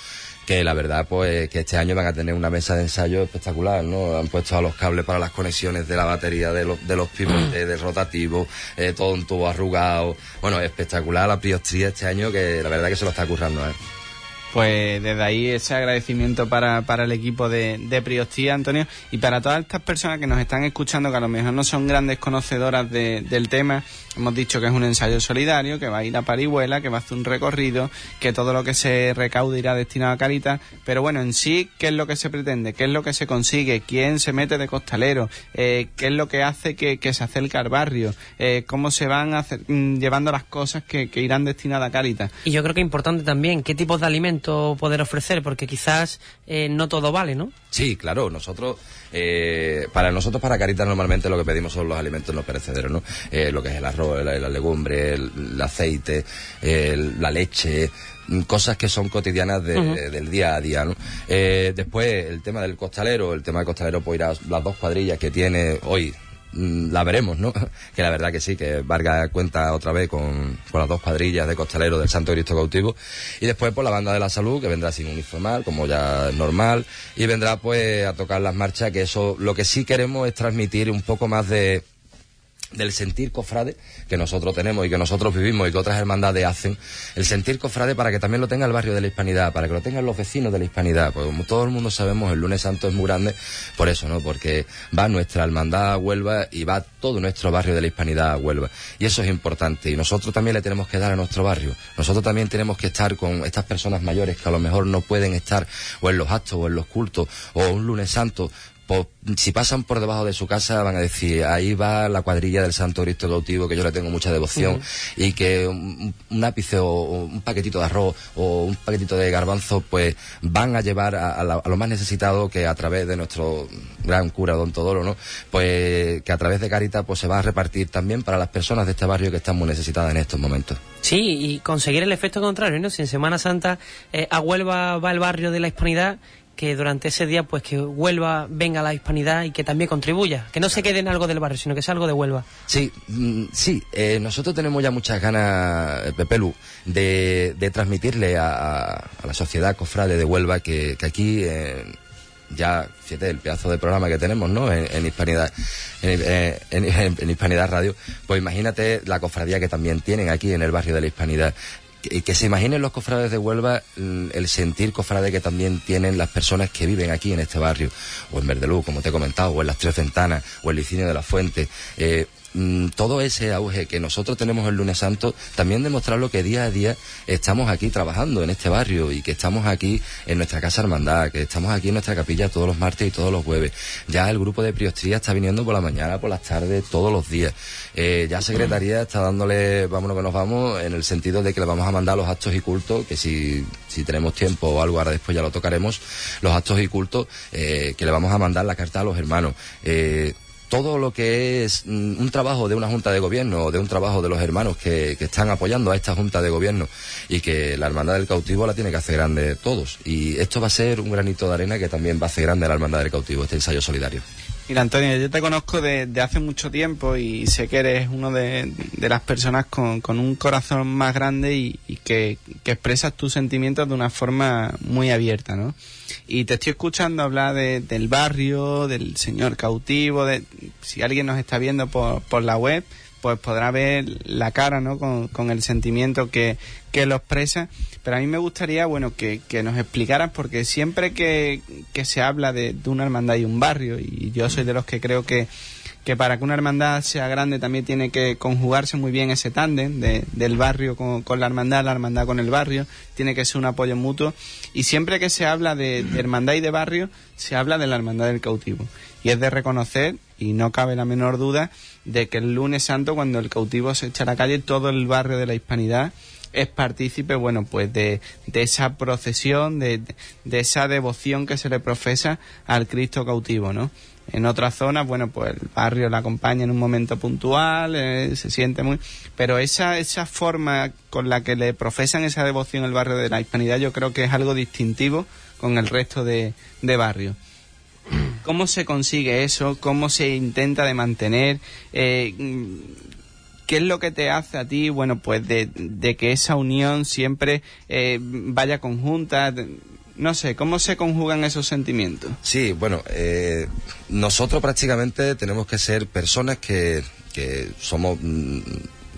que la verdad pues que este año van a tener una mesa de ensayo espectacular, ¿no? Han puesto los cables para las conexiones de la batería, de los, de los pivotes, del rotativo, eh, todo un tubo arrugado. Bueno, espectacular la priostría este año que la verdad que se lo está currando, ¿eh? Pues desde ahí ese agradecimiento para, para el equipo de, de Priostía, Antonio, y para todas estas personas que nos están escuchando, que a lo mejor no son grandes conocedoras de- del tema, hemos dicho que es un ensayo solidario, que va a ir a Parihuela, que va a hacer un recorrido, que todo lo que se recaude irá destinado a Caritas, pero bueno, en sí, ¿qué es lo que se pretende? ¿Qué es lo que se consigue? ¿Quién se mete de costalero? Eh, ¿Qué es lo que hace que, se acerque al barrio? Eh, ¿Cómo se van hacer- mm, llevando las cosas que, que irán destinadas a Caritas? Y yo creo que es importante también qué tipos de alimentos poder ofrecer, porque quizás eh, no todo vale, ¿no? Sí, claro, nosotros, eh, para nosotros, para Caritas, normalmente lo que pedimos son los alimentos no perecederos, ¿no? Eh, lo que es el arroz, la, la legumbre, el, el aceite, el- la leche, mm, cosas que son cotidianas de- del día a día, ¿no? Eh, después, el tema del costalero, el tema del costalero, pues irá las dos cuadrillas que tiene hoy, la veremos, ¿no? Que la verdad que sí, que Vargas cuenta otra vez con, con las dos cuadrillas de costaleros del Santo Cristo Cautivo. Y después, pues la banda de la salud, que vendrá sin uniformar, como ya es normal, y vendrá pues a tocar las marchas, que eso, lo que sí queremos es transmitir un poco más de del sentir cofrade que nosotros tenemos y que nosotros vivimos y que otras hermandades hacen, el sentir cofrade para que también lo tenga el barrio de la Hispanidad, para que lo tengan los vecinos de la Hispanidad, pues como todo el mundo sabemos, el lunes santo es muy grande, por eso, ¿no? Porque va nuestra hermandad a Huelva y va todo nuestro barrio de la Hispanidad a Huelva. Y eso es importante y nosotros también le tenemos que dar a nuestro barrio. Nosotros también tenemos que estar con estas personas mayores que a lo mejor no pueden estar o en los actos o en los cultos o un lunes santo pues, si pasan por debajo de su casa van a decir, ahí va la cuadrilla del Santo Cristo Cautivo, que yo le tengo mucha devoción, y que un, un ápice o, o un paquetito de arroz o un paquetito de garbanzo, pues van a llevar a, a la- a lo más necesitado que a través de nuestro gran cura Don Todoro, ¿no? Pues que a través de Caritas pues se va a repartir también para las personas de este barrio que están muy necesitadas en estos momentos. Sí, y conseguir el efecto contrario, ¿no? Si en Semana Santa eh, a Huelva va el barrio de la Hispanidad, que durante ese día, pues que Huelva venga la Hispanidad y que también contribuya. Que no se quede en algo del barrio, sino que sea algo de Huelva. Sí, mm, sí, eh, nosotros tenemos ya muchas ganas, eh, Pepelu, de, de transmitirle a, a- la sociedad cofrade de Huelva que, que aquí eh, ya, fíjate, el pedazo de programa que tenemos, ¿no? En, Hispanidad, en Hispanidad Radio, pues imagínate la cofradía que también tienen aquí en el barrio de la Hispanidad. Que, se imaginen los cofrades de Huelva el sentir cofrade que también tienen las personas que viven aquí en este barrio, o en Verdelú, como te he comentado, o en las Tres Ventanas, o en Licinio de la Fuente. Eh, mm, todo ese auge que nosotros tenemos el lunes santo, también demostrarlo que día a día estamos aquí trabajando en este barrio y que estamos aquí en nuestra casa hermandad, que estamos aquí en nuestra capilla todos los martes y todos los jueves. Ya el grupo de priostría está viniendo por la mañana, por las tardes, todos los días. Eh, ya Secretaría está dándole, vámonos que nos vamos, en el sentido de que le vamos a mandar los actos y cultos, que si, si tenemos tiempo o algo, ahora después ya lo tocaremos, los actos y cultos, eh, que le vamos a mandar la carta a los hermanos. Eh, todo lo que es mm, un trabajo de una junta de gobierno o de un trabajo de los hermanos que, que están apoyando a esta junta de gobierno y que la hermandad del cautivo la tiene que hacer grande todos. Y esto va a ser un granito de arena que también va a hacer grande la hermandad del cautivo, este ensayo solidario. Mira, Antonio, yo te conozco de, hace mucho tiempo y sé que eres uno de, las personas con, un corazón más grande y, y que, que expresas tus sentimientos de una forma muy abierta, ¿no? Y te estoy escuchando hablar de- del barrio, del señor cautivo, de si alguien nos está viendo por, por la web, pues podrá ver la cara, ¿no? Con, con el sentimiento que, que lo expresa. Pero a mí me gustaría, bueno, que, que nos explicaras, porque siempre que, que se habla de, de una hermandad y un barrio, y yo soy de los que creo que, que para que una hermandad sea grande también tiene que conjugarse muy bien ese tándem de- del barrio con, con la hermandad, la hermandad con el barrio, tiene que ser un apoyo mutuo. Y siempre que se habla de hermandad y de barrio, se habla de la hermandad del cautivo. Y es de reconocer, y no cabe la menor duda, de que el lunes santo, cuando el cautivo se echa a la calle, todo el barrio de la hispanidad es partícipe, bueno, pues de, de esa procesión, de, de esa devoción que se le profesa al Cristo cautivo, ¿no? En otras zonas, bueno, pues el barrio la acompaña en un momento puntual, eh, se siente muy... Pero esa, esa forma con la que le profesan esa devoción el barrio de la hispanidad yo creo que es algo distintivo con el resto de, de barrios. ¿Cómo se consigue eso? ¿Cómo se intenta de mantener? Eh, ¿Qué es lo que te hace a ti, bueno, pues de, de que esa unión siempre eh, vaya conjunta? No sé, ¿cómo se conjugan esos sentimientos? Sí, bueno, eh, nosotros prácticamente tenemos que ser personas que, que somos mm,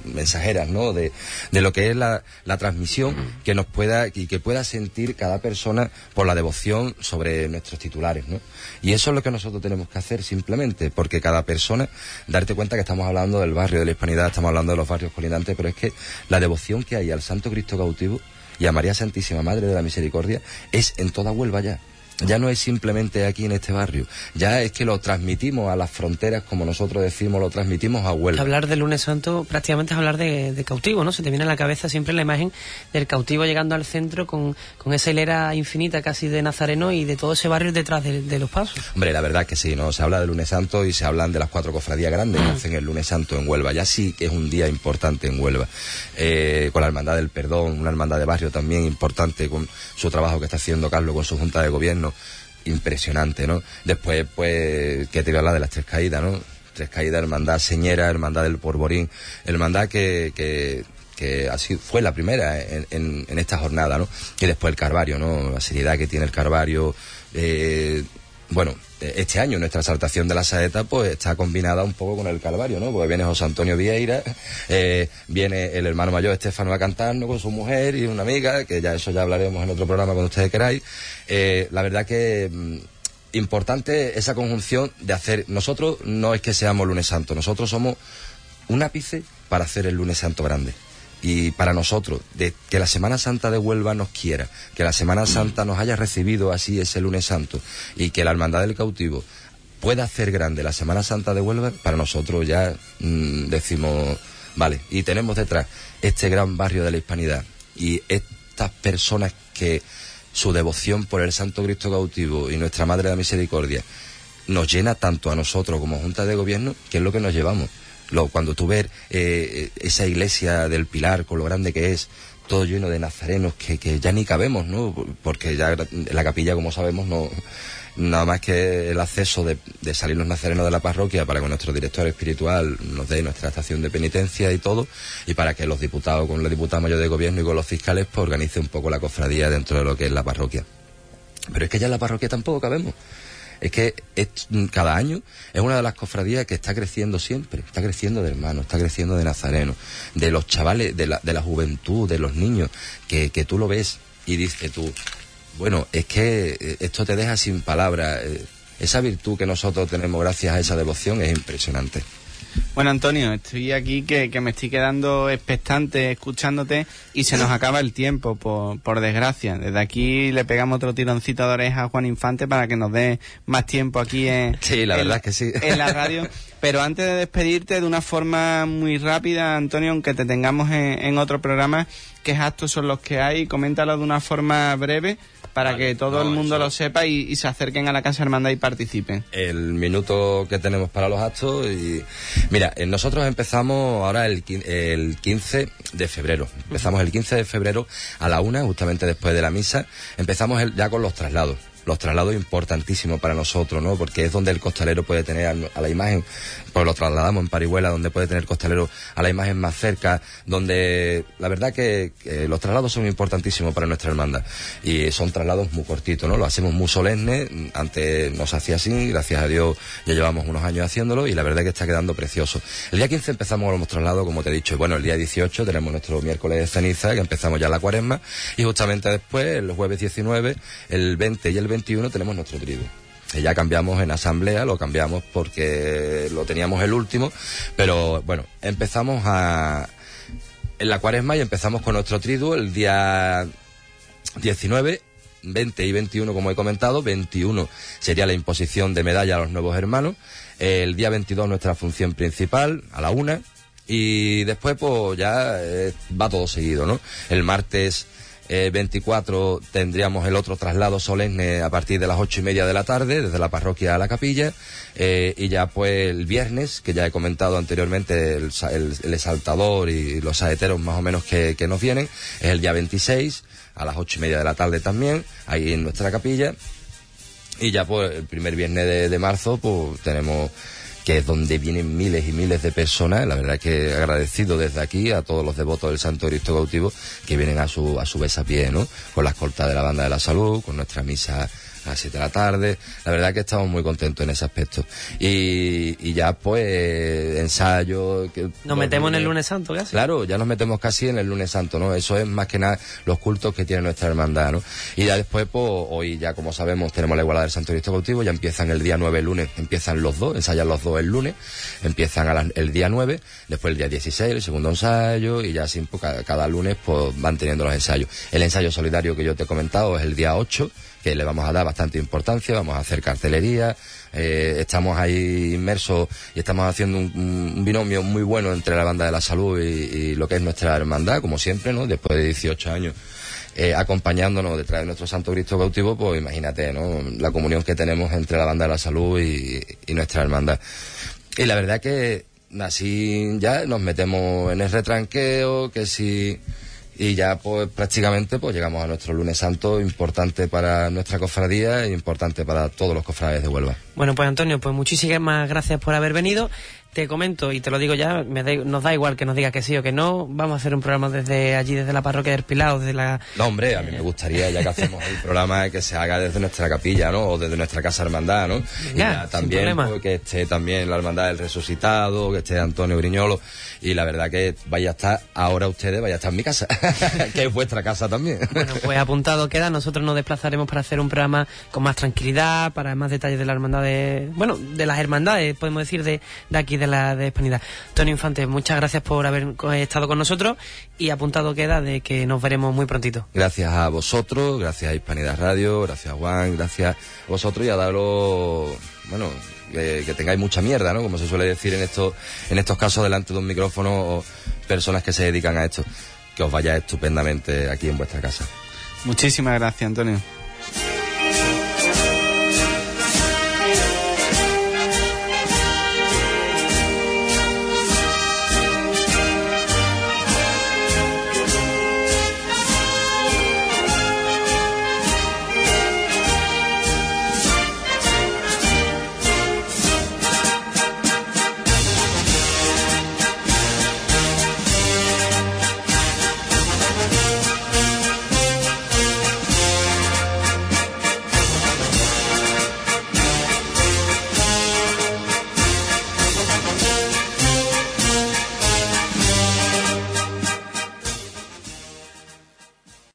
mensajeras, ¿no? De, de lo que es la, la transmisión que nos pueda y que pueda sentir cada persona por la devoción sobre nuestros titulares, ¿no? Y eso es lo que nosotros tenemos que hacer simplemente, porque cada persona, darte cuenta que estamos hablando del barrio de la Hispanidad, estamos hablando de los barrios colindantes, pero es que la devoción que hay al Santo Cristo cautivo y a María Santísima Madre de la Misericordia es en toda Huelva ya. Ya no es simplemente aquí en este barrio, ya es que lo transmitimos a las fronteras, como nosotros decimos, lo transmitimos a Huelva. Hablar del lunes santo prácticamente es hablar de, de cautivo, ¿no? Se te viene a la cabeza siempre la imagen del cautivo llegando al centro con, con esa hilera infinita casi de Nazareno y de todo ese barrio detrás de, de los pasos. Hombre, la verdad es que sí, ¿no? Se habla del lunes santo y se hablan de las cuatro cofradías grandes que hacen el lunes santo en Huelva. Ya sí que es un día importante en Huelva. Eh, con la Hermandad del Perdón, una hermandad de barrio también importante con su trabajo que está haciendo Carlos con su junta de gobierno. Impresionante, ¿no? Después, pues, que te voy a hablar de las tres caídas, ¿no? Tres caídas, hermandad señera, hermandad del Porborín, hermandad que, que, que así fue la primera en, en, esta jornada, ¿no? Y después el Carvario, ¿no? La seriedad que tiene el Carvario, eh, bueno, este año nuestra exaltación de la saeta pues está combinada un poco con el Calvario, ¿no? Porque viene José Antonio Vieira, eh, viene el hermano mayor Estefano a cantarnos con su mujer y una amiga, que ya eso ya hablaremos en otro programa cuando ustedes queráis. Eh, la verdad que mm, importante esa conjunción de hacer, nosotros no es que seamos lunes santo, nosotros somos un ápice para hacer el lunes santo grande y para nosotros, que la Semana Santa de Huelva nos quiera, que la Semana Santa nos haya recibido así ese lunes santo y que la Hermandad del Cautivo pueda hacer grande la Semana Santa de Huelva, para nosotros ya mmm, decimos, vale, y tenemos detrás este gran barrio de la Hispanidad y estas personas que su devoción por el Santo Cristo cautivo y nuestra Madre de la Misericordia nos llena tanto a nosotros como Junta de Gobierno, que es lo que nos llevamos. Lo, cuando tú ves eh, esa iglesia del Pilar, con lo grande que es, todo lleno de nazarenos que, que ya ni cabemos, ¿no? Porque ya la capilla, como sabemos, no nada más que el acceso de, de, salir los nazarenos de la parroquia para que nuestro director espiritual nos dé nuestra estación de penitencia y todo, y para que los diputados, con la diputada mayor de gobierno y con los fiscales, pues organice un poco la cofradía dentro de lo que es la parroquia. Pero es que ya en la parroquia tampoco cabemos es que es, cada año es una de las cofradías que está creciendo siempre, está creciendo de hermanos, está creciendo de nazarenos, de los chavales, de la, de la juventud, de los niños, que, que tú lo ves y dices tú, bueno, es que esto te deja sin palabras. Esa virtud que nosotros tenemos gracias a esa devoción es impresionante. Bueno, Antonio, estoy aquí que, que, me estoy quedando expectante escuchándote y se nos acaba el tiempo, por, por, desgracia. Desde aquí le pegamos otro tironcito de oreja a Juan Infante para que nos dé más tiempo aquí en, sí, la en, verdad es que sí. en la radio. Pero antes de despedirte de una forma muy rápida, Antonio, aunque te tengamos en, en otro programa, ¿qué actos son los que hay? Coméntalo de una forma breve para vale, que todo no, el mundo eso... lo sepa y, y, se acerquen a la Casa Hermandad y participen. El minuto que tenemos para los actos y mira, eh, nosotros empezamos ahora el, el 15 de febrero. Empezamos el 15 de febrero a la una, justamente después de la misa. Empezamos el, ya con los traslados los traslados importantísimos para nosotros, ¿no? Porque es donde el costalero puede tener a, la imagen, pues lo trasladamos en Parihuela, donde puede tener costalero a la imagen más cerca, donde la verdad que, los traslados son importantísimos para nuestra hermandad y son traslados muy cortitos, ¿no? Lo hacemos muy solemne, antes nos hacía así, gracias a Dios ya llevamos unos años haciéndolo y la verdad que está quedando precioso. El día 15 empezamos con los traslados, como te he dicho, y bueno, el día 18 tenemos nuestro miércoles de ceniza, que empezamos ya la cuaresma, y justamente después, el jueves 19, el 20 y el 21 tenemos nuestro Ya cambiamos en asamblea, lo cambiamos porque lo teníamos el último, pero bueno, empezamos a en la cuaresma y empezamos con nuestro triduo el día 19 20 y 21, como he comentado. 21 sería la imposición de medalla a los nuevos hermanos. El día 22 nuestra función principal, a la una. Y después, pues ya eh, va todo seguido, ¿no? El martes eh, 24 tendríamos el otro traslado solemne a partir de las ocho y media de la tarde, desde la parroquia a la capilla, eh, y ya pues el viernes, que ya he comentado anteriormente, el, exaltador y los saeteros más o menos que, que, nos vienen, es el día 26, a las ocho y media de la tarde también, ahí en nuestra capilla, y ya pues el primer viernes de, de marzo pues tenemos que es donde vienen miles y miles de personas. La verdad que agradecido desde aquí a todos los devotos del Santo Cristo cautivo que vienen a su, a su pie, ¿no? Con la escolta de la banda de la salud, con nuestra misa a las 7 de la tarde. La verdad que estamos muy contentos en ese aspecto. Y, y ya pues ensayo... Que, Nos metemos en el lunes santo, casi. Claro, ya nos metemos casi en el lunes santo, ¿no? Eso es más que nada los cultos que tiene nuestra hermandad, ¿no? Y ya después, pues hoy ya como sabemos tenemos la igualdad del Santo Cristo cautivo, ya empiezan el día 9 el lunes, empiezan los dos, ensayan los dos el lunes, empiezan a las- el día 9, después el día 16 el segundo ensayo y ya así pues, cada, cada lunes pues van teniendo los ensayos. El ensayo solidario que yo te he comentado es el día 8, que le vamos a dar bastante importancia, vamos a hacer cartelería, eh, estamos ahí inmersos y estamos haciendo un, binomio muy bueno entre la banda de la salud y, y lo que es nuestra hermandad, como siempre, ¿no? Después de 18 años eh, acompañándonos detrás de nuestro Santo Cristo cautivo, pues imagínate, ¿no? La comunión que tenemos entre la banda de la salud y, y nuestra hermandad. Y la verdad que así ya nos metemos en el retranqueo, que si y ya pues prácticamente pues llegamos a nuestro lunes santo importante para nuestra cofradía e importante para todos los cofrades de Huelva. Bueno, pues Antonio, pues muchísimas gracias por haber venido. Te comento y te lo digo ya, me da- nos da igual que nos diga que sí o que no. Vamos a hacer un programa desde allí, desde la parroquia del Pilar, desde la... No, hombre, a mí me gustaría, ya que hacemos el programa, que se haga desde nuestra capilla, ¿no? O desde nuestra casa hermandad, ¿no? Y ya también pues, que esté también la hermandad del resucitado, que esté Antonio Briñolo. Y la verdad que vaya a estar, ahora ustedes, vaya a estar en mi casa, que es vuestra casa también. Bueno, pues apuntado queda. Nosotros nos desplazaremos para hacer un programa con más tranquilidad, para más detalles de la hermandad de... Bueno, de las hermandades, podemos decir, de, de aquí, de la de Hispanidad. Antonio Infante, muchas gracias por haber co- estado con nosotros y apuntado queda de que nos veremos muy prontito. Gracias a vosotros, gracias a Hispanidad Radio, gracias a Juan, gracias a vosotros y a daros, bueno, que, que tengáis mucha mierda, ¿no? Como se suele decir en estos, en estos casos delante de un micrófono o personas que se dedican a esto. Que os vaya estupendamente aquí en vuestra casa. Muchísimas gracias, Antonio.